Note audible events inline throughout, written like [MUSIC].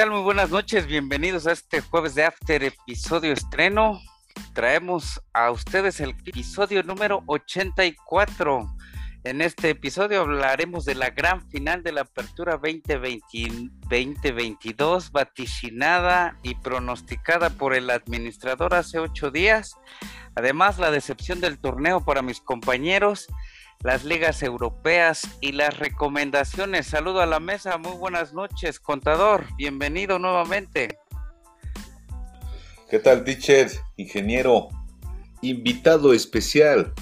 tal? Muy buenas noches, bienvenidos a este jueves de After episodio estreno. Traemos a ustedes el episodio número 84. En este episodio hablaremos de la gran final de la Apertura 2022, vaticinada y pronosticada por el administrador hace ocho días. Además, la decepción del torneo para mis compañeros las ligas europeas y las recomendaciones. Saludo a la mesa, muy buenas noches, contador, bienvenido nuevamente. ¿Qué tal, teacher, ingeniero, invitado especial?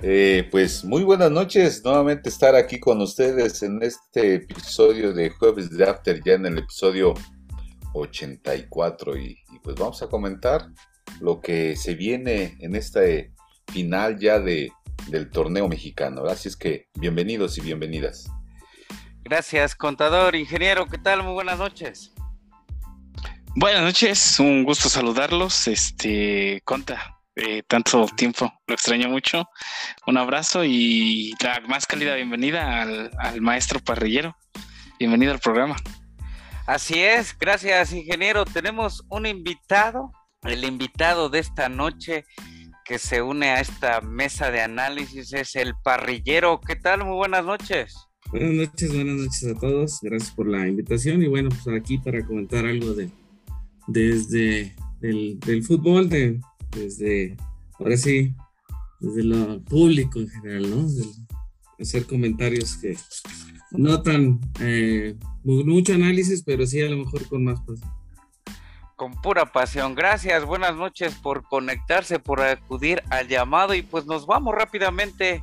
Eh, pues muy buenas noches, nuevamente estar aquí con ustedes en este episodio de Jueves de After, ya en el episodio 84 y, y pues vamos a comentar lo que se viene en este final ya de del torneo mexicano. Así es que bienvenidos y bienvenidas. Gracias, contador, ingeniero, ¿qué tal? Muy buenas noches. Buenas noches, un gusto saludarlos. Este, Conta, eh, tanto tiempo, lo extraño mucho. Un abrazo y la más cálida bienvenida al, al maestro parrillero. Bienvenido al programa. Así es, gracias, ingeniero. Tenemos un invitado, el invitado de esta noche que se une a esta mesa de análisis es el parrillero. ¿Qué tal? Muy buenas noches. Buenas noches, buenas noches a todos. Gracias por la invitación y bueno, pues aquí para comentar algo de desde el fútbol, de, desde ahora sí, desde lo público en general, ¿no? hacer comentarios que no tan eh, mucho análisis, pero sí a lo mejor con más pasión con pura pasión. Gracias, buenas noches por conectarse, por acudir al llamado y pues nos vamos rápidamente.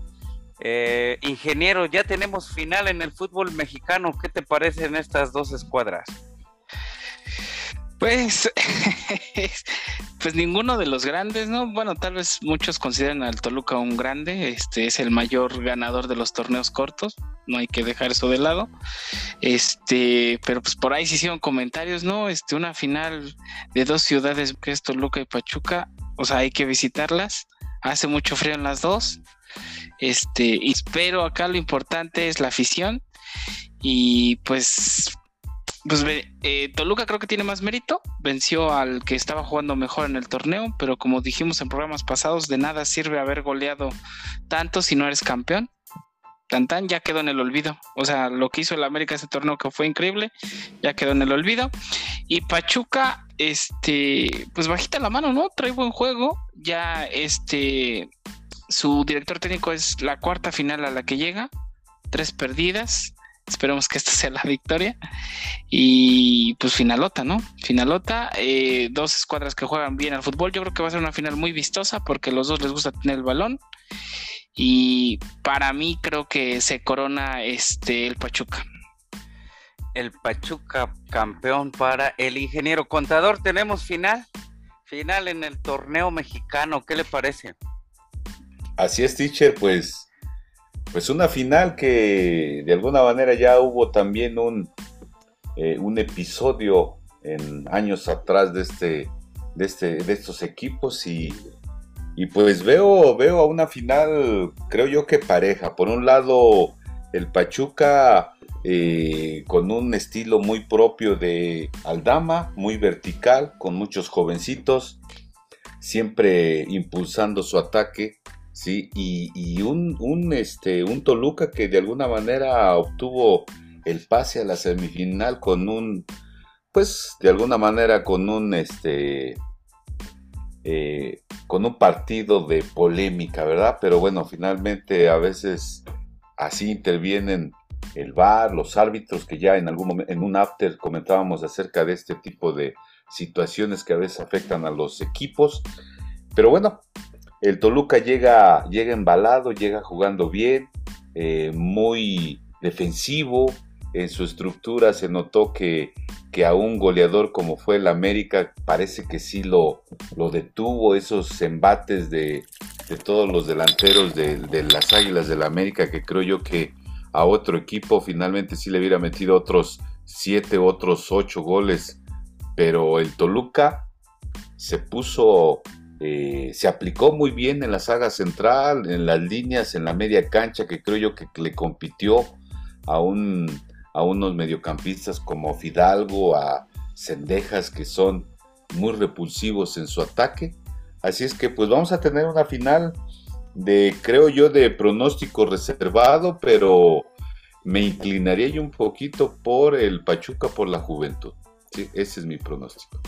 Eh, ingeniero, ya tenemos final en el fútbol mexicano. ¿Qué te parecen estas dos escuadras? Pues, [LAUGHS] pues ninguno de los grandes, ¿no? Bueno, tal vez muchos consideran al Toluca un grande, este es el mayor ganador de los torneos cortos, no hay que dejar eso de lado. Este, pero pues por ahí se hicieron comentarios, ¿no? Este, una final de dos ciudades que es Toluca y Pachuca, o sea, hay que visitarlas. Hace mucho frío en las dos. Este, pero acá lo importante es la afición y pues pues eh, Toluca creo que tiene más mérito, venció al que estaba jugando mejor en el torneo, pero como dijimos en programas pasados, de nada sirve haber goleado tanto si no eres campeón. Tantan ya quedó en el olvido. O sea, lo que hizo el América ese torneo que fue increíble, ya quedó en el olvido. Y Pachuca, este, pues bajita la mano, ¿no? Trae buen juego. Ya este, su director técnico es la cuarta final a la que llega, tres perdidas. Esperemos que esta sea la victoria. Y pues finalota, ¿no? Finalota, eh, dos escuadras que juegan bien al fútbol. Yo creo que va a ser una final muy vistosa porque los dos les gusta tener el balón. Y para mí creo que se corona este el Pachuca. El Pachuca campeón para el ingeniero contador. Tenemos final. Final en el torneo mexicano. ¿Qué le parece? Así es, teacher, pues pues una final que de alguna manera ya hubo también un, eh, un episodio en años atrás de este, de este, de estos equipos y, pues veo, veo a una final, creo yo que pareja. Por un lado, el Pachuca eh, con un estilo muy propio de Aldama, muy vertical, con muchos jovencitos, siempre impulsando su ataque Sí, y, un, este, un Toluca que de alguna manera obtuvo el pase a la semifinal con un, pues de alguna manera con un, este, eh, con un partido de polémica, ¿verdad? Pero bueno, finalmente a veces así intervienen el VAR, los árbitros que ya en algún momento, en un after comentábamos acerca de este tipo de situaciones que a veces afectan a los equipos. Pero bueno, el Toluca llega, llega embalado, llega jugando bien, eh, muy defensivo. En su estructura se notó que, que a un goleador como fue el América parece que sí lo, lo detuvo, esos embates de, todos los delanteros de, de, las Águilas del América, que creo yo que a otro equipo finalmente sí le hubiera metido otros siete, otros ocho goles, pero el Toluca se puso eh, se aplicó muy bien en la saga central, en las líneas, en la media cancha, que creo yo que le compitió a, un, a unos mediocampistas como Fidalgo, a, cendejas que son muy repulsivos en su ataque. Así es que pues vamos a tener una final de, creo yo, de pronóstico reservado, pero me inclinaría yo un poquito por el Pachuca por la juventud. Sí, ese es mi pronóstico.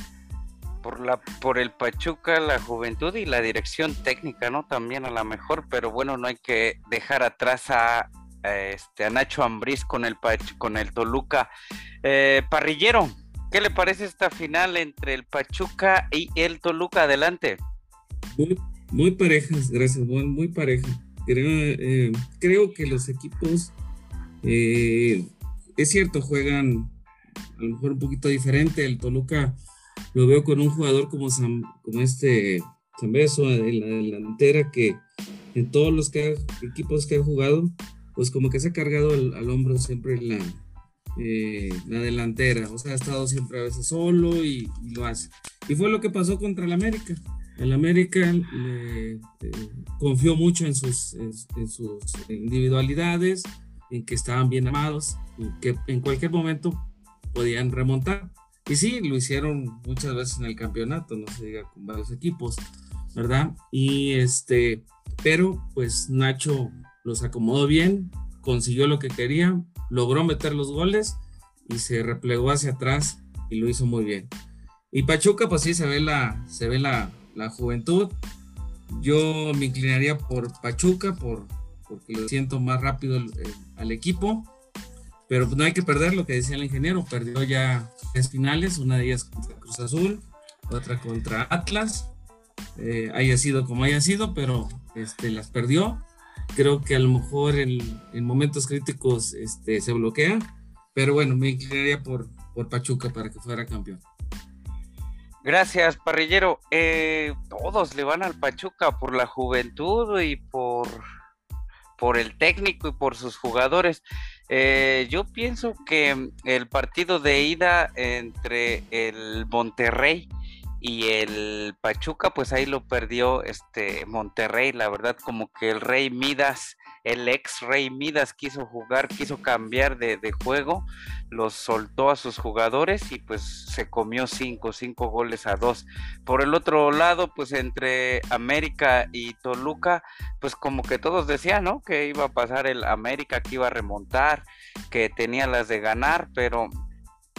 Por, la, por el Pachuca, la juventud y la dirección técnica, ¿no? También a lo mejor, pero bueno, no hay que dejar atrás a, este, a Nacho Ambriz con el, con el Toluca. Eh, parrillero, ¿qué le parece esta final entre el Pachuca y el Toluca? Adelante. Muy, muy parejas, gracias, muy pareja. Creo, eh, creo que los equipos, eh, es cierto, juegan a lo mejor un poquito diferente. El Toluca lo veo con un jugador como, como este Zambeso en la delantera que en todos los equipos que ha jugado, pues como que se ha cargado al, hombro siempre la, eh, la delantera. O sea, ha estado siempre a veces solo y, lo hace. Y fue lo que pasó contra el América. El América eh, confió mucho en sus, en sus individualidades, en que estaban bien amados, y que en cualquier momento podían remontar. Y sí, lo hicieron muchas veces en el campeonato, no se diga con varios equipos, ¿verdad? Y este, pero pues Nacho los acomodó bien, consiguió lo que quería, logró meter los goles y se replegó hacia atrás y lo hizo muy bien. Y Pachuca, pues sí, se ve la, se ve la, la juventud. Yo me inclinaría por Pachuca, por, porque lo siento más rápido al equipo. Pero no hay que perder lo que decía el ingeniero, perdió ya tres finales, una de ellas contra Cruz Azul, otra contra Atlas, eh, haya sido como haya sido, pero este, las perdió. Creo que a lo mejor en, momentos críticos este, se bloquea, pero bueno, me inclinaría por, por Pachuca para que fuera campeón. Gracias, parrillero. Eh, todos le van al Pachuca por la juventud y por, por el técnico y por sus jugadores. Eh, yo pienso que el partido de ida entre el Monterrey y el Pachuca, pues ahí lo perdió este Monterrey, la verdad, como que el Rey Midas, el ex Rey Midas quiso jugar, quiso cambiar de, de juego, los soltó a sus jugadores y pues se comió cinco, cinco goles a dos. Por el otro lado, pues entre América y Toluca, pues como que todos decían, ¿no? Que iba a pasar el América, que iba a remontar, que tenía las de ganar, pero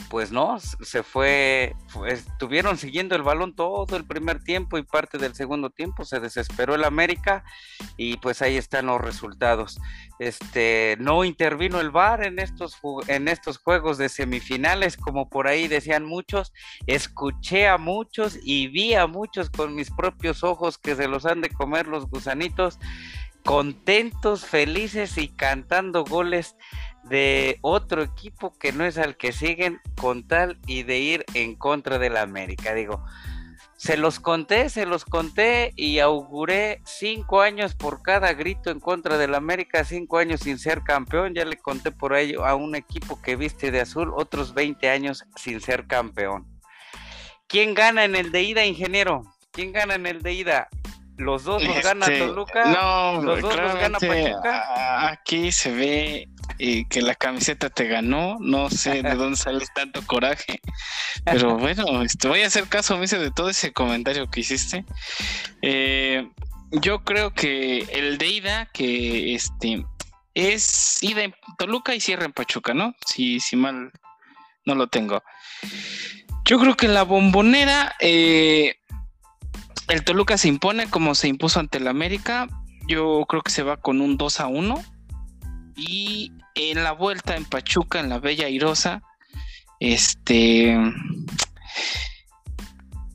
pues no, se fue, estuvieron siguiendo el balón todo el primer tiempo y parte del segundo tiempo, se desesperó el América y pues ahí están los resultados. Este, no intervino el VAR en estos, en estos juegos de semifinales, como por ahí decían muchos, escuché a muchos y vi a muchos con mis propios ojos que se los han de comer los gusanitos, contentos, felices y cantando goles de otro equipo que no es al que siguen con tal y de ir en contra de la América. Digo, se los conté, se los conté y auguré cinco años por cada grito en contra del América, cinco años sin ser campeón. Ya le conté por ello a un equipo que viste de azul, otros 20 años sin ser campeón. ¿Quién gana en el de ida, ingeniero? ¿Quién gana en el de ida? Los dos los gana este, Toluca. No, los dos los gana Pachuca. Aquí se ve eh, que la camiseta te ganó. No sé de [LAUGHS] dónde sale tanto coraje. Pero bueno, este, voy a hacer caso, me de todo ese comentario que hiciste. Eh, yo creo que el de ida, que este es ida en Toluca y cierra en Pachuca, ¿no? Si, si mal no lo tengo. Yo creo que la bombonera. Eh, el Toluca se impone como se impuso ante el América. Yo creo que se va con un 2 a 1. Y en la vuelta en Pachuca, en la Bella Irosa, este.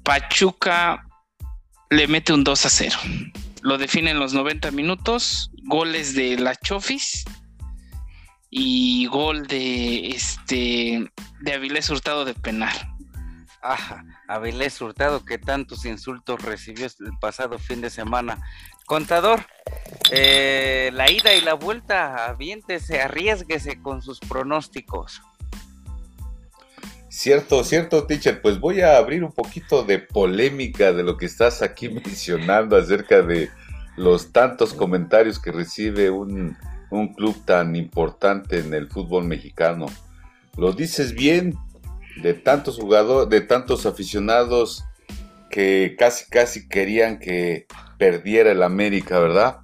Pachuca le mete un 2 a 0. Lo define en los 90 minutos. Goles de la Chofis y gol de este de Avilés Hurtado de penal. Ajá, Avilés Hurtado que tantos insultos recibió el pasado fin de semana. Contador, eh, la ida y la vuelta, aviéntese, arriesguese con sus pronósticos. Cierto, cierto, teacher. Pues voy a abrir un poquito de polémica de lo que estás aquí [LAUGHS] mencionando acerca de los tantos comentarios que recibe un, un club tan importante en el fútbol mexicano. Lo dices bien, de tantos jugadores, de tantos aficionados que casi casi querían que perdiera el América, ¿verdad?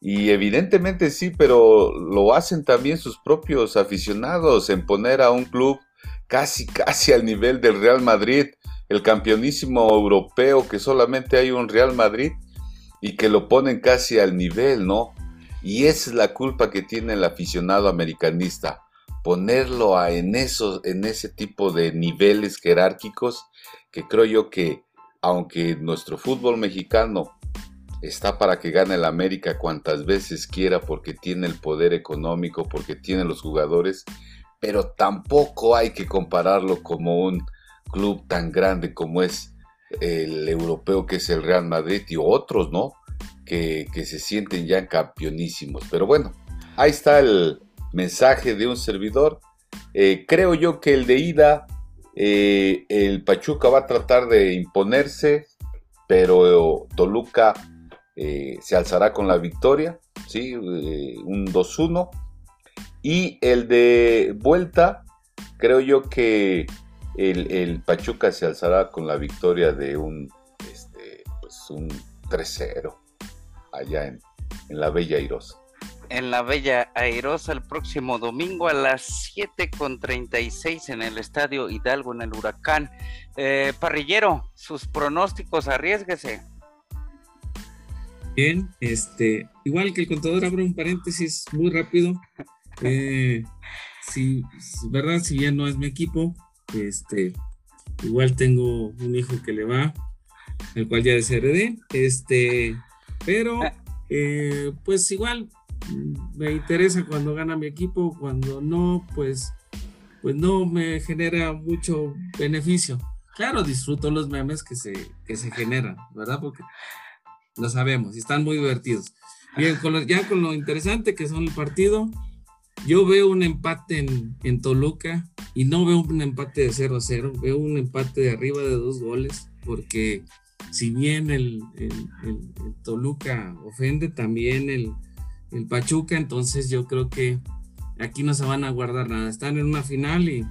Y evidentemente sí, pero lo hacen también sus propios aficionados en poner a un club casi casi al nivel del Real Madrid, el campeonísimo europeo que solamente hay un Real Madrid y que lo ponen casi al nivel, ¿no? Y esa es la culpa que tiene el aficionado americanista, ponerlo a, en, en ese tipo de niveles jerárquicos que creo yo que aunque nuestro fútbol mexicano está para que gane el América cuantas veces quiera porque tiene el poder económico, porque tiene los jugadores, pero tampoco hay que compararlo como un club tan grande como es el europeo que es el Real Madrid y otros, ¿no? Que, se sienten ya campeonísimos. Pero bueno, ahí está el mensaje de un servidor. Eh, creo yo que el de ida, eh, el Pachuca va a tratar de imponerse, pero Toluca eh, se alzará con la victoria, ¿sí? un 2-1. Y el de vuelta, creo yo que el, Pachuca se alzará con la victoria de un, este, pues un 3-0 allá en, la Bella Airosa. En la Bella Airosa el próximo domingo a las 7.36 en el Estadio Hidalgo en el Huracán. Eh, parrillero, sus pronósticos, arriesguese. Bien, este, igual que el contador, abro un paréntesis muy rápido. [LAUGHS] Eh, si, verdad, si ya no es mi equipo, este, igual tengo un hijo que le va, el cual ya desheredé. Este, pero eh, pues igual mm, me interesa cuando gana mi equipo, cuando no, pues, pues no me genera mucho beneficio. Claro, disfruto los memes que se, que se generan, ¿verdad? Porque lo sabemos y están muy divertidos. Bien, con ya con lo interesante que son el partido, yo veo un empate en, en Toluca y no veo un empate de 0 a 0, veo un empate de arriba de dos goles, porque si bien el, Toluca ofende, también el, Pachuca, entonces yo creo que aquí no se van a guardar nada. Están en una final y,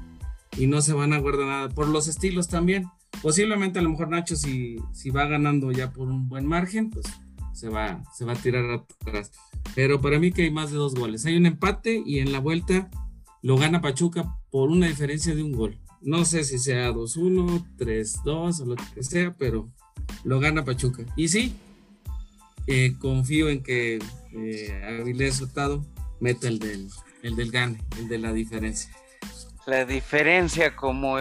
no se van a guardar nada. Por los estilos también. Posiblemente a lo mejor Nacho si, si va ganando ya por un buen margen, pues se va, se va a tirar atrás. Pero para mí que hay más de dos goles. Hay un empate y en la vuelta lo gana Pachuca por una diferencia de un gol. No sé si sea 2-1, 3-2 o lo que sea, pero lo gana Pachuca. Y sí, eh, confío en que eh, Avilés Hurtado meta el del, el del gane, el de la diferencia. La diferencia como,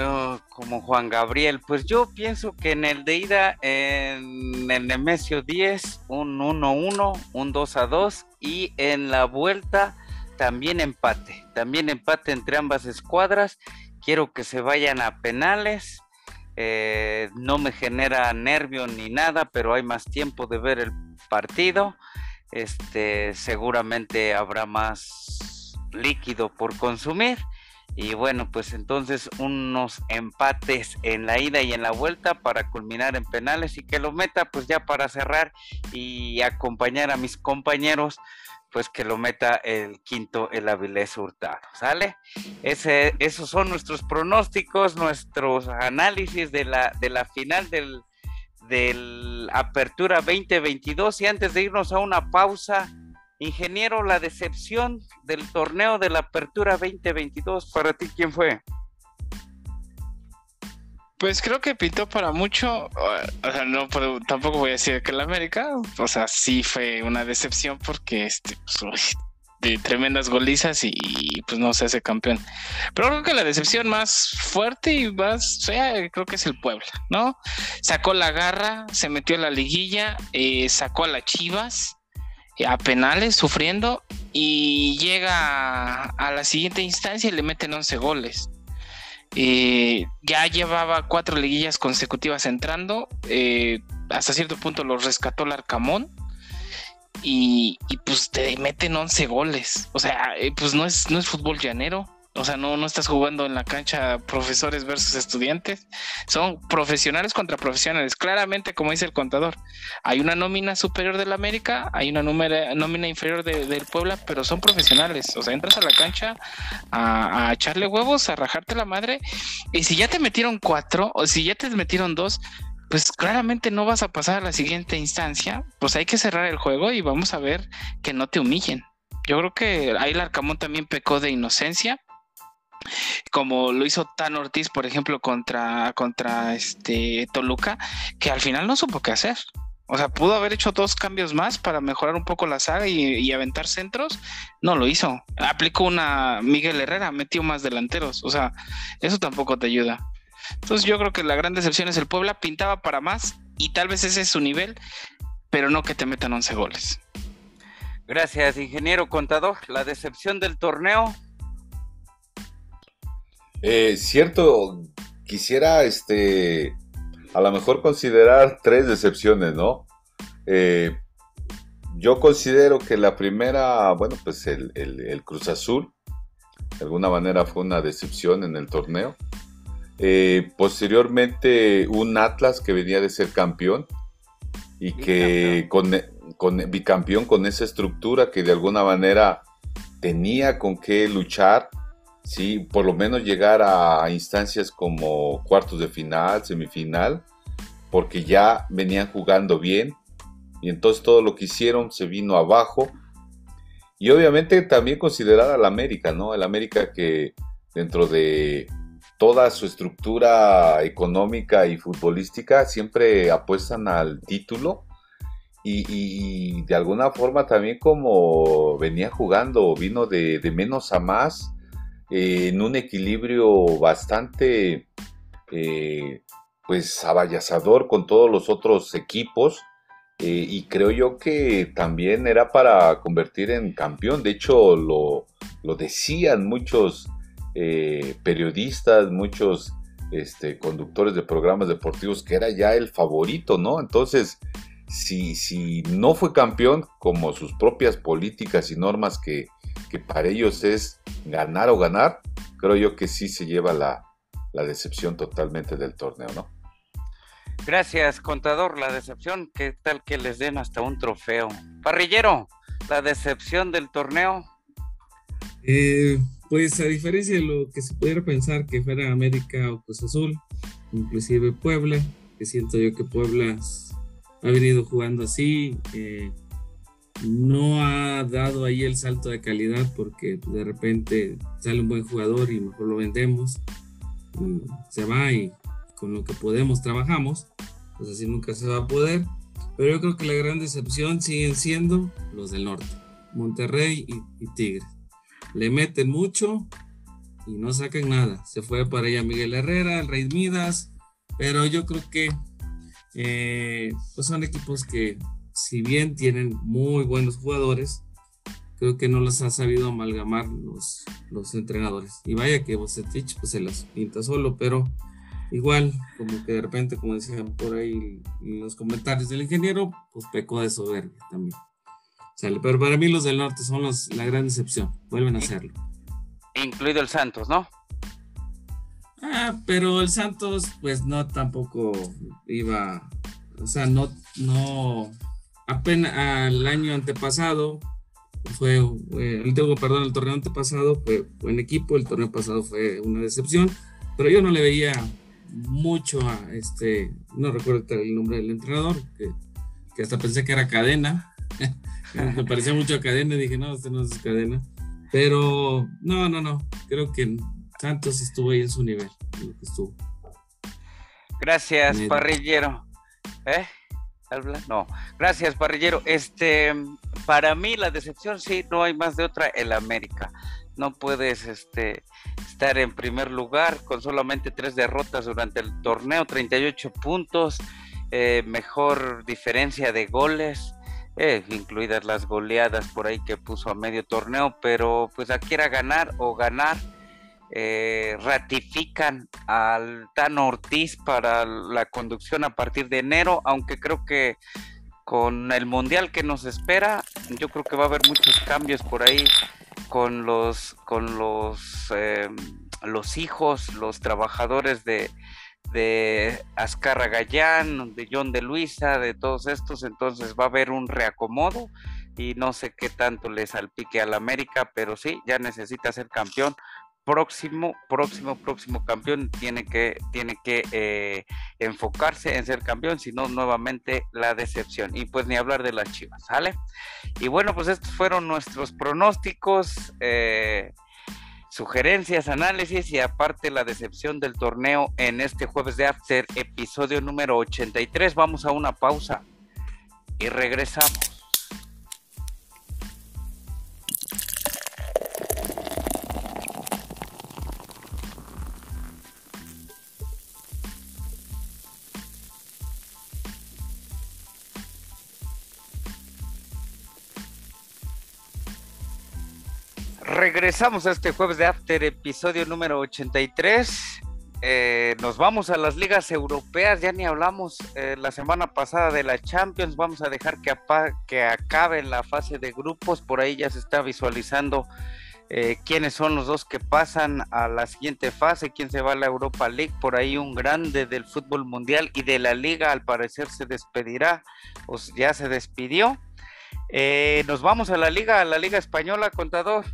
como Juan Gabriel, pues yo pienso que en el de ida, en el Nemesio 10, un 1-1, un 2-2 y en la vuelta también empate, también empate entre ambas escuadras. Quiero que se vayan a penales. Eh, no me genera nervio ni nada, pero hay más tiempo de ver el partido. Este, seguramente habrá más líquido por consumir. Y bueno, pues entonces unos empates en la ida y en la vuelta para culminar en penales y que lo meta pues ya para cerrar y acompañar a mis compañeros pues que lo meta el quinto, el Avilés Hurtado, ¿sale? Esos son nuestros pronósticos, nuestros análisis de la, de la final del, del Apertura 2022 y antes de irnos a una pausa, ingeniero, la decepción del torneo de la Apertura 2022, para ti, ¿quién fue? Pues creo que pintó para mucho, o sea, no, tampoco voy a decir que el América, o sea, sí fue una decepción porque este, pues, de tremendas golizas y, pues no se hace campeón. Pero creo que la decepción más fuerte y más fea creo que es el Puebla, ¿no? Sacó la garra, se metió a la liguilla, eh, sacó a las Chivas a penales sufriendo y llega a la siguiente instancia y le meten 11 goles. Eh, ya llevaba cuatro liguillas consecutivas entrando. Eh, hasta cierto punto lo rescató el Arcamón. Y, pues te meten 11 goles. O sea, eh, pues no es, no es fútbol llanero. O sea, no, no estás jugando en la cancha profesores versus estudiantes. Son profesionales contra profesionales. Claramente, como dice el contador, hay una nómina superior del América, hay una nómina inferior del Puebla, pero son profesionales. O sea, entras a la cancha a, a, echarle huevos, a rajarte la madre. Y si ya te metieron cuatro, o si ya te metieron dos, pues claramente no vas a pasar a la siguiente instancia. Pues hay que cerrar el juego y vamos a ver que no te humillen. Yo creo que ahí el Arcamón también pecó de inocencia como lo hizo Tan Ortiz, por ejemplo, contra, contra este Toluca, que al final no supo qué hacer. O sea, pudo haber hecho dos cambios más para mejorar un poco la saga y, aventar centros. No lo hizo. Aplicó una Miguel Herrera, metió más delanteros. O sea, eso tampoco te ayuda. Entonces yo creo que la gran decepción es el Puebla, pintaba para más y tal vez ese es su nivel, pero no que te metan 11 goles. Gracias, ingeniero contador. La decepción del torneo, eh, cierto, quisiera este a lo mejor considerar tres decepciones, ¿no? Eh, yo considero que la primera, bueno, pues el, Cruz Azul, de alguna manera fue una decepción en el torneo. Eh, posteriormente un Atlas que venía de ser campeón y que con, con bicampeón con esa estructura que de alguna manera tenía con qué luchar sí, por lo menos llegar a instancias como cuartos de final, semifinal, porque ya venían jugando bien y entonces todo lo que hicieron se vino abajo. Y obviamente también considerar al América, ¿no? El América que dentro de toda su estructura económica y futbolística siempre apuestan al título y, de alguna forma también como venía jugando, vino de menos a más eh, en un equilibrio bastante eh, pues abayazador con todos los otros equipos eh, y creo yo que también era para convertir en campeón. De hecho lo, decían muchos periodistas muchos este, conductores de programas deportivos que era ya el favorito no entonces si, si no fue campeón como sus propias políticas y normas que que para ellos es ganar o ganar, creo yo que sí se lleva la, decepción totalmente del torneo, ¿no? Gracias, contador. La decepción, ¿qué tal que les den hasta un trofeo? Parrillero, la decepción del torneo. Eh, pues a diferencia de lo que se pudiera pensar que fuera América o Cruz Azul, inclusive Puebla, que siento yo que Puebla ha venido jugando así, eh, no ha dado ahí el salto de calidad porque de repente sale un buen jugador y mejor lo vendemos y se va y con lo que podemos trabajamos, pues así nunca se va a poder. Pero yo creo que la gran decepción siguen siendo los del norte, Monterrey y, Tigres. Le meten mucho y no sacan nada. Se fue para allá Miguel Herrera, el Rey Midas, pero yo creo que eh, pues son equipos que si bien tienen muy buenos jugadores, creo que no los ha sabido amalgamar los, los entrenadores. Y vaya que Bocetich pues se las pinta solo, pero igual, como que de repente, como decían por ahí en los comentarios del ingeniero, pues pecó de soberbia también. Sale, pero para mí los del norte son los, la gran decepción, vuelven a hacerlo. Incluido el Santos, ¿no? Ah, pero el Santos, pues no tampoco iba, o sea, no, no, apenas al año antepasado fue, el tengo, perdón, el torneo antepasado fue buen equipo, el torneo pasado fue una decepción, pero yo no le veía mucho a este, no recuerdo el nombre del entrenador, que, que hasta pensé que era cadena, [LAUGHS] me parecía mucho a cadena, dije, no, este no es cadena, pero no, no, no, creo que Santos estuvo ahí en su nivel, lo que estuvo. Gracias, parrillero. ¿Eh? No, gracias, parrillero. Este, para mí la decepción sí, no hay más de otra, el América. No puedes este, estar en primer lugar con solamente tres derrotas durante el torneo, 38 puntos, eh, mejor diferencia de goles, eh, incluidas las goleadas por ahí que puso a medio torneo, pero pues aquí era ganar o ganar eh, ratifican al Tano Ortiz para la conducción a partir de enero, aunque creo que con el mundial que nos espera, yo creo que va a haber muchos cambios por ahí con los, con los, eh, los hijos, los trabajadores de, de Azcarra Gallán, de John de Luisa, de todos estos, entonces va a haber un reacomodo y no sé qué tanto le salpique al América, pero sí, ya necesita ser campeón próximo, próximo, próximo campeón tiene que, tiene que eh, enfocarse en ser campeón, si no, nuevamente la decepción. Y pues ni hablar de las chivas, ¿sale? Y bueno, pues estos fueron nuestros pronósticos, eh, sugerencias, análisis y aparte la decepción del torneo en este jueves de After, episodio número 83. Vamos a una pausa y regresamos. Regresamos a este jueves de After, episodio número 83. Eh, nos vamos a las ligas europeas, ya ni hablamos eh, la semana pasada de la Champions, vamos a dejar que, que acabe la fase de grupos, por ahí ya se está visualizando eh, quiénes son los dos que pasan a la siguiente fase, quién se va a la Europa League, por ahí un grande del fútbol mundial y de la liga al parecer se despedirá, o ya se despidió. nos vamos a la liga, a la liga española, contador.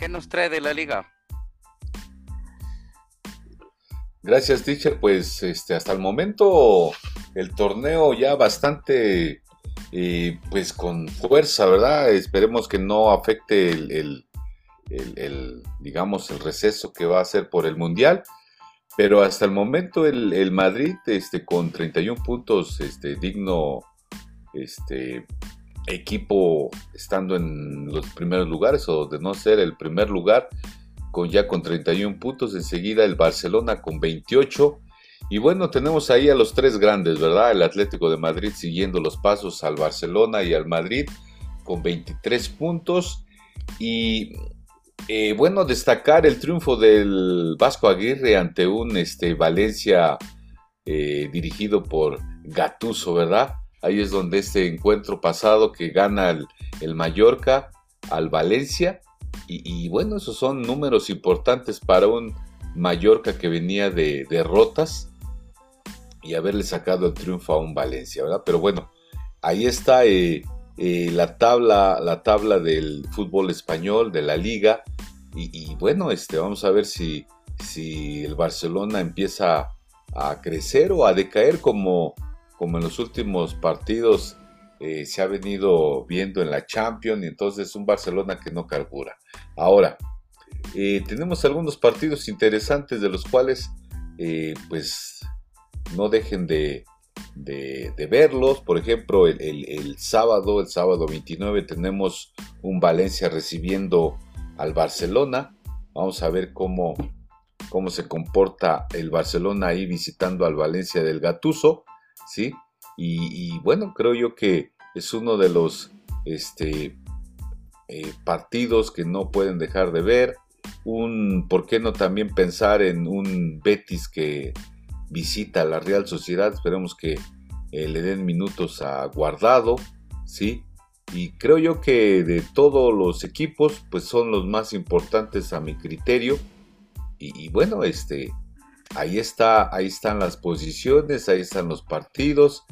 ¿Qué nos trae de la liga? Gracias, teacher. Pues este, hasta el momento el torneo ya bastante, eh, pues con fuerza, ¿verdad? Esperemos que no afecte el, digamos, el receso que va a hacer por el Mundial. Pero hasta el momento el, Madrid, este, con 31 puntos, este, digno, este, equipo estando en los primeros lugares o de no ser el primer lugar con ya con 31 puntos, enseguida el Barcelona con 28 y bueno, tenemos ahí a los tres grandes, ¿verdad? El Atlético de Madrid siguiendo los pasos al Barcelona y al Madrid con 23 puntos y eh, bueno, destacar el triunfo del Vasco Aguirre ante un este, Valencia eh, dirigido por Gatuso, ¿verdad? Ahí es donde este encuentro pasado que gana el, Mallorca al Valencia. Y, bueno, esos son números importantes para un Mallorca que venía de derrotas y haberle sacado el triunfo a un Valencia, ¿verdad? Pero bueno, ahí está eh, eh, la, tabla, la tabla del fútbol español, de la liga. Y, bueno, este, vamos a ver si, si el Barcelona empieza a crecer o a decaer como como en los últimos partidos eh, se ha venido viendo en la Champions, y entonces un Barcelona que no carbura. Ahora, eh, tenemos algunos partidos interesantes de los cuales eh, pues no dejen de, verlos. Por ejemplo, el, sábado, el sábado 29, tenemos un Valencia recibiendo al Barcelona. Vamos a ver cómo, cómo se comporta el Barcelona ahí visitando al Valencia del Gatuso. ¿Sí? Y, bueno, creo yo que es uno de los este, eh, partidos que no pueden dejar de ver. Un, ¿por qué no también pensar en un Betis que visita la Real Sociedad? Esperemos que eh, le den minutos a Guardado, ¿sí? Y creo yo que de todos los equipos, pues son los más importantes a mi criterio. Y, y bueno, este, ahí está, ahí están las posiciones, ahí están los partidos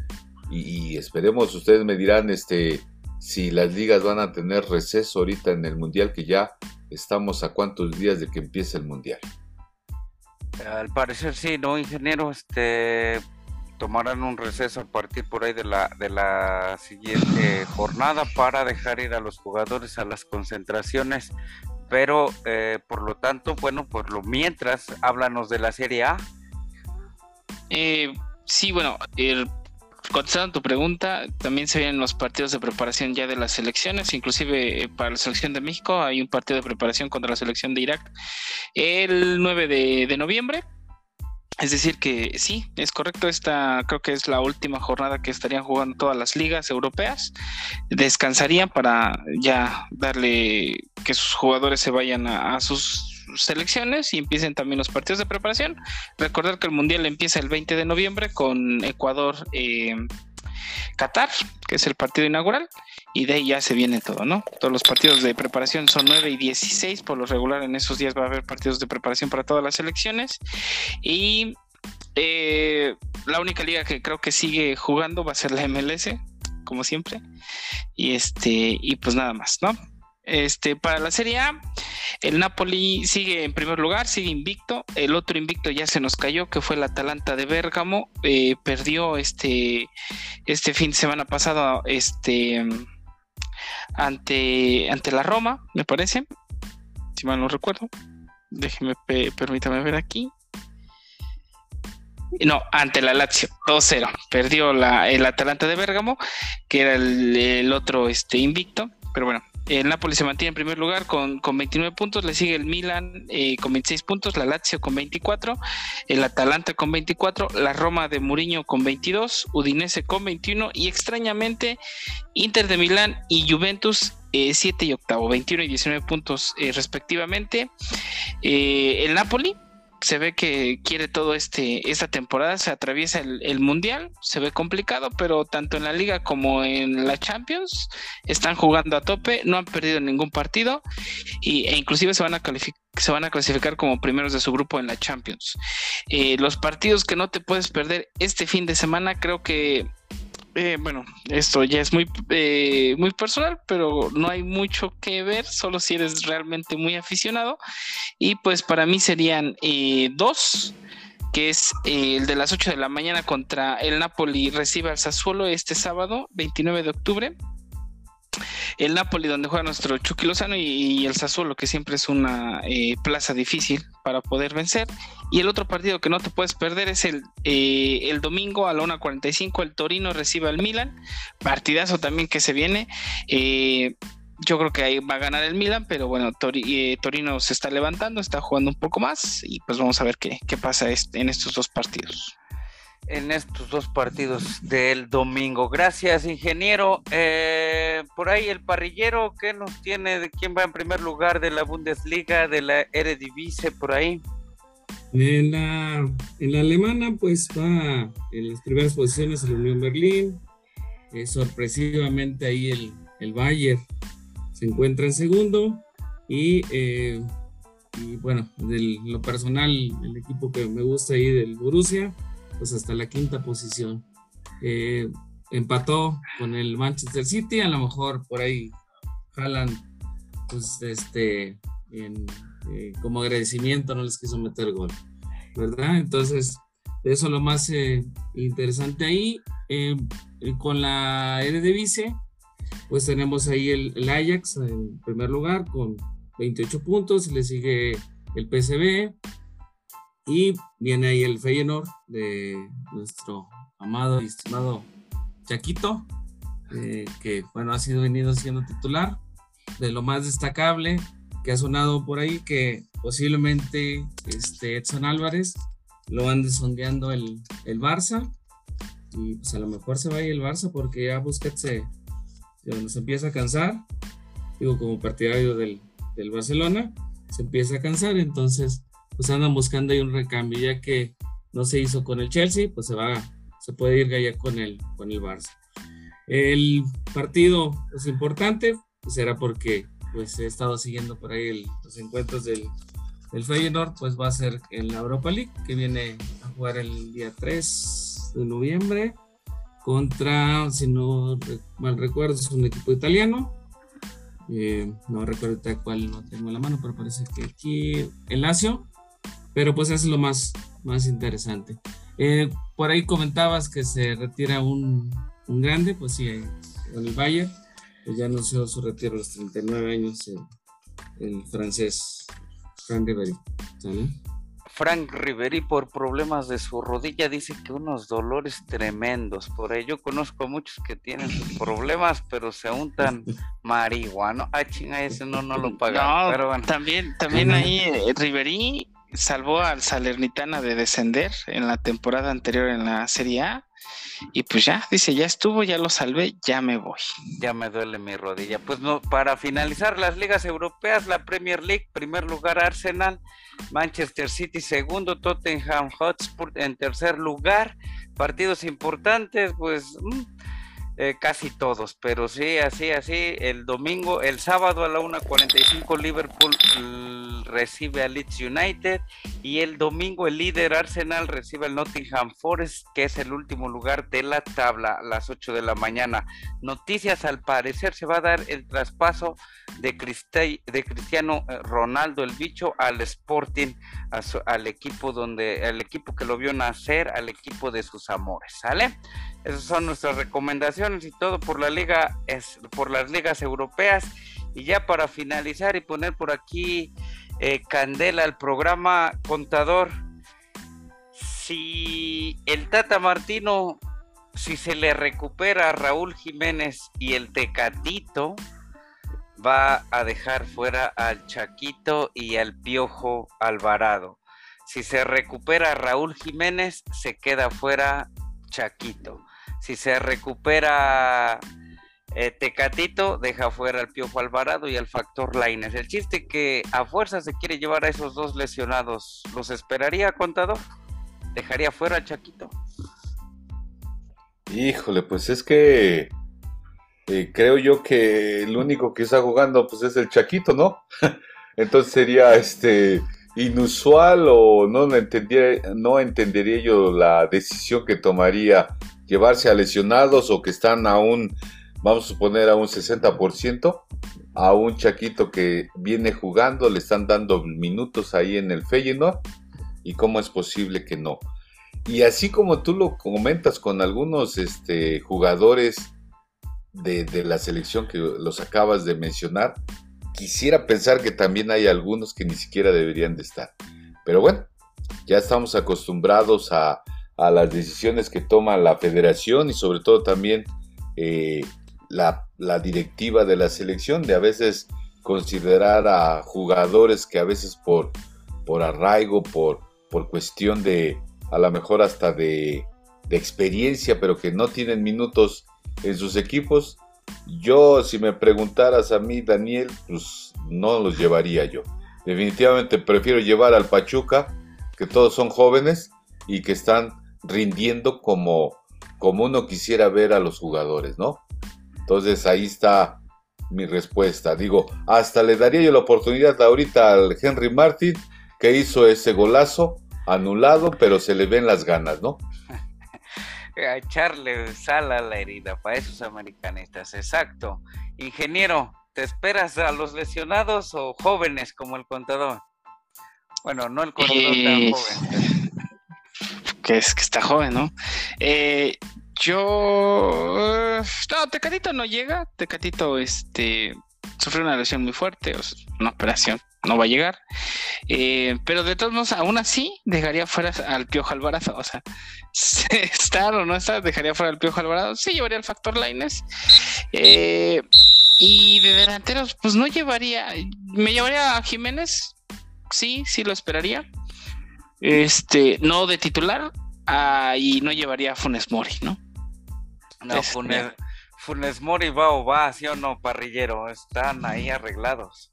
y, esperemos, ustedes me dirán este, si las ligas van a tener receso ahorita en el Mundial, que ya estamos a cuántos días de que empiece el Mundial. Al parecer sí, ¿no, ingeniero? Este, tomarán un receso a partir por ahí de la, de la siguiente jornada para dejar ir a los jugadores a las concentraciones pero eh, por lo tanto, bueno, por lo mientras, háblanos de la Serie A. Eh, sí, bueno, contestando tu pregunta, también se vienen los partidos de preparación ya de las selecciones, inclusive eh, para la selección de México hay un partido de preparación contra la selección de Irak el 9 de noviembre es decir, que sí, es correcto. Esta creo que es la última jornada que estarían jugando todas las ligas europeas. Descansarían para ya darle que sus jugadores se vayan a, sus selecciones y empiecen también los partidos de preparación. Recordar que el Mundial empieza el 20 de noviembre con Ecuador. Eh, que es el partido inaugural, y de ahí ya se viene todo, ¿no? Todos los partidos de preparación son 9 y 16, por lo regular en esos días va a haber partidos de preparación para todas las elecciones, y eh, la única liga que creo que sigue jugando va a ser la MLS, como siempre, y este, y pues nada más, ¿no? Este, para la Serie A, el Napoli sigue en primer lugar, sigue invicto. El otro invicto ya se nos cayó, que fue el Atalanta de Bérgamo. Eh, perdió este, este fin de semana pasado este, ante, ante la Roma, me parece. Si mal no recuerdo. Déjeme, permítame ver aquí. No, ante la Lazio, 2-0. Perdió la, el Atalanta de Bérgamo, que era el, el otro este, invicto. Pero bueno, el Napoli se mantiene en primer lugar con, 29 puntos, le sigue el Milan eh, con 26 puntos, la Lazio con 24, el Atalanta con 24, la Roma de Mourinho con 22, Udinese con 21 y extrañamente Inter de Milán y Juventus 7 eh, y octavo, 21 y 19 puntos eh, respectivamente. el Napoli se ve que quiere todo este esta temporada se atraviesa el, mundial se ve complicado pero tanto en la liga como en la Champions están jugando a tope no han perdido ningún partido y, e inclusive se van a se van a clasificar como primeros de su grupo en la Champions. Eh, los partidos que no te puedes perder este fin de semana creo que eh, bueno, esto ya es muy, eh, muy personal, pero no hay mucho que ver, solo si eres realmente muy aficionado. Y pues para mí serían eh, dos, que es el de las 8 de la mañana contra el Napoli recibe al Sassuolo este sábado, 29 de octubre el Napoli donde juega nuestro Chucky Lozano y, el Sassuolo que siempre es una eh, plaza difícil para poder vencer. Y el otro partido que no te puedes perder es el, eh, el domingo a la 1.45 el Torino recibe al Milan. Partidazo también que se viene. Eh, yo creo que ahí va a ganar el Milan, pero bueno, Torino se está levantando, está jugando un poco más y pues vamos a ver qué, qué pasa este, en estos dos partidos en estos dos partidos del domingo. Gracias, ingeniero. Eh, por ahí el parrillero, ¿qué nos tiene? ¿De quién va en primer lugar de la Bundesliga, de la Eredivisie, por ahí? En la, en la alemana, pues va en las primeras posiciones el Unión Berlín. Eh, sorpresivamente ahí el, el Bayern se encuentra en segundo. Y, eh, y bueno, de lo personal, el equipo que me gusta ahí del Borussia pues hasta la quinta posición. Eh, empató con el Manchester City, a lo mejor por ahí jalan, pues este, eh, como agradecimiento no les quiso meter gol, ¿verdad? Entonces, eso lo más eh, interesante ahí. con la Eredivisie, pues tenemos ahí el, el, Ajax en primer lugar con 28 puntos, le sigue el PSV, y viene ahí el Feyenoord de nuestro amado y estimado Chaquito, eh, que bueno, ha sido venido siendo titular. De lo más destacable que ha sonado por ahí, que posiblemente este Edson Álvarez lo ande sondeando el, el Barça. Y pues a lo mejor se vaya el Barça porque ya Busquets se, se empieza a cansar. Digo, como partidario del, del Barcelona, se empieza a cansar. Entonces, pues andan buscando ahí un recambio, ya que no se hizo con el Chelsea, pues se va, se puede ir ya con el, con el Barça. El partido es pues, importante, pues era porque pues he estado siguiendo por ahí los encuentros del, del Feyenoord, pues va a ser en la Europa League, que viene a jugar el día 3 de noviembre contra, si no mal recuerdo, es un equipo italiano. Eh, no recuerdo cuál no tengo en la mano, pero parece que aquí el Lazio pero pues es lo más, más interesante. Eh, por ahí comentabas que se retira un, un grande, pues sí, en el Bayern, pues ya anunció su retiro a los 39 años el, francés Frank Riveri. Frank Riveri por problemas de su rodilla dice que unos dolores tremendos. Por ello conozco a muchos que tienen sus problemas, pero se untan [LAUGHS] marihuana. Ah, chinga, ese no, no lo paga. pero bueno. También, también ahí eh, Riveri salvó al Salernitana de descender en la temporada anterior en la Serie A. Y pues ya, dice, ya estuvo, ya lo salvé, ya me voy. Ya me duele mi rodilla. Pues no, para finalizar las ligas europeas, la Premier League, primer lugar Arsenal, Manchester City segundo, Tottenham Hotspur en tercer lugar. Partidos importantes, pues mm, eh, casi todos, pero sí, así, así. El domingo, el sábado a la 1.45 Liverpool recibe a Leeds United y el domingo el líder Arsenal recibe al Nottingham Forest, que es el último lugar de la tabla a las 8 de la mañana. Noticias, al parecer se va a dar el traspaso de, de Cristiano eh, Ronaldo el bicho al Sporting, al equipo donde, al equipo que lo vio nacer, al equipo de sus amores, ¿sale? Esas son nuestras recomendaciones y todo por la liga, es, por las ligas europeas. Y ya para finalizar y poner por aquí eh, candela al programa contador, si el Tata Martino, si se le recupera a Raúl Jiménez y el Tecatito, va a dejar fuera al Chaquito y al Piojo Alvarado. Si se recupera Raúl Jiménez, se queda fuera Chaquito. Si se recupera eh, Tecatito, deja fuera al Piojo Alvarado y al Factor Laines. El chiste que a fuerza se quiere llevar a esos dos lesionados, ¿los esperaría, contador? ¿Dejaría fuera al Chaquito? Híjole, pues es que eh, creo yo que el único que está jugando pues es el Chaquito, ¿no? [LAUGHS] Entonces sería este inusual o no entendería, no entendería yo la decisión que tomaría llevarse a lesionados o que están aún, vamos a suponer, a un 60%, a un Chaquito que viene jugando, le están dando minutos ahí en el Feyenoord, y cómo es posible que no. Y así como tú lo comentas con algunos este, jugadores de, de la selección que los acabas de mencionar, quisiera pensar que también hay algunos que ni siquiera deberían de estar. Pero bueno, ya estamos acostumbrados a, a las decisiones que toma la federación y sobre todo también eh, la, directiva de la selección de a veces considerar a jugadores que a veces por, por arraigo, por, por cuestión de a lo mejor hasta de, de experiencia, pero que no tienen minutos en sus equipos, yo si me preguntaras a mí, Daniel, pues no los llevaría yo. Definitivamente prefiero llevar al Pachuca, que todos son jóvenes y que están rindiendo como, como uno quisiera ver a los jugadores, ¿no? Entonces ahí está mi respuesta. Digo, hasta le daría yo la oportunidad ahorita al Henry Martin que hizo ese golazo anulado, pero se le ven las ganas, ¿no? [LAUGHS] a echarle sal a la herida para esos americanistas, exacto. Ingeniero, ¿te esperas a los lesionados o jóvenes como el contador? Bueno, no el contador tan eh, joven que es que está joven, ¿no? Eh, yo no, Tecatito no llega, Tecatito este sufrió una lesión muy fuerte, una operación, no va a llegar. Eh, pero de todos modos, aún así, dejaría fuera al Piojo Alvarado. O sea, [LAUGHS] estar o no estar, dejaría fuera al Piojo Alvarado. Sí, llevaría el factor Lines. Eh, y de delanteros, pues no llevaría. Me llevaría a Jiménez. Sí, sí lo esperaría este, no de titular, ah, y no llevaría a Funes Mori, ¿no? No, Funes, Mori va o va, sí o no, parrillero, están ahí arreglados.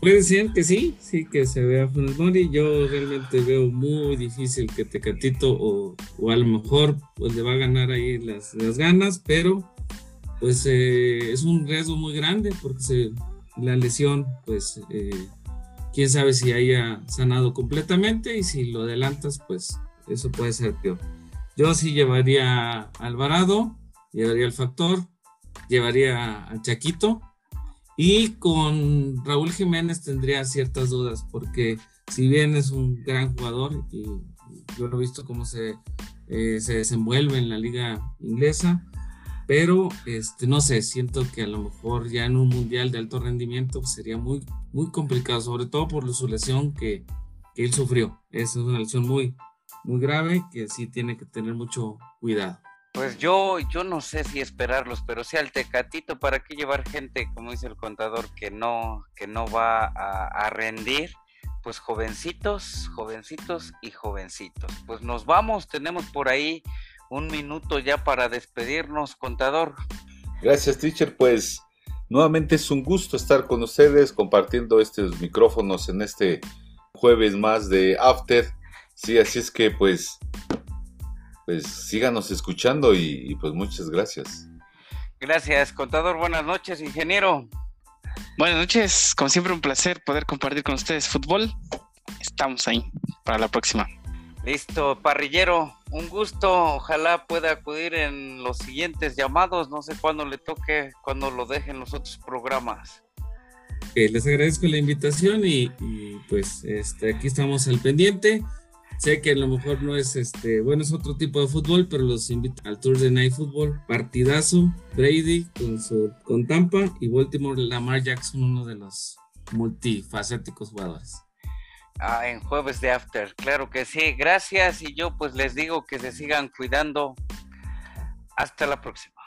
Puede ser que sí, sí que se vea Funes Mori. Yo realmente veo muy difícil que Tecatito o, o a lo mejor pues le va a ganar ahí las, ganas, pero pues eh, es un riesgo muy grande porque se, la lesión pues eh, quién sabe si haya sanado completamente y si lo adelantas, pues eso puede ser peor. Yo sí llevaría a Alvarado, llevaría al Factor, llevaría a Chaquito y con Raúl Jiménez tendría ciertas dudas porque si bien es un gran jugador y yo lo he visto cómo se, eh, se desenvuelve en la liga inglesa, pero este, no sé, siento que a lo mejor ya en un mundial de alto rendimiento sería muy, muy complicado, sobre todo por su lesión que, que él sufrió. Es una lesión muy, muy grave que sí tiene que tener mucho cuidado. Pues yo, yo no sé si esperarlos, pero si al Tecatito, ¿para qué llevar gente, como dice el contador, que no, que no va a, a rendir? pues jovencitos, jovencitos y jovencitos. Pues nos vamos, tenemos por ahí un minuto ya para despedirnos, contador. Gracias, teacher. Pues nuevamente es un gusto estar con ustedes compartiendo estos micrófonos en este jueves más de After. Sí, así es que pues, pues síganos escuchando y, y pues muchas gracias. Gracias, contador. Buenas noches, ingeniero. Buenas noches, como siempre un placer poder compartir con ustedes fútbol. Estamos ahí para la próxima. Listo, parrillero, un gusto. Ojalá pueda acudir en los siguientes llamados. No sé cuándo le toque, cuando lo dejen los otros programas. les agradezco la invitación y, pues este, aquí estamos al pendiente. Sé que a lo mejor no es este, bueno, es otro tipo de fútbol, pero los invito al Tour de Night Football. Partidazo, Brady con, su, con Tampa y Baltimore Lamar Jackson, uno de los multifacéticos jugadores. Ah, en jueves de After, claro que sí. Gracias y yo pues les digo que se sigan cuidando. Hasta la próxima.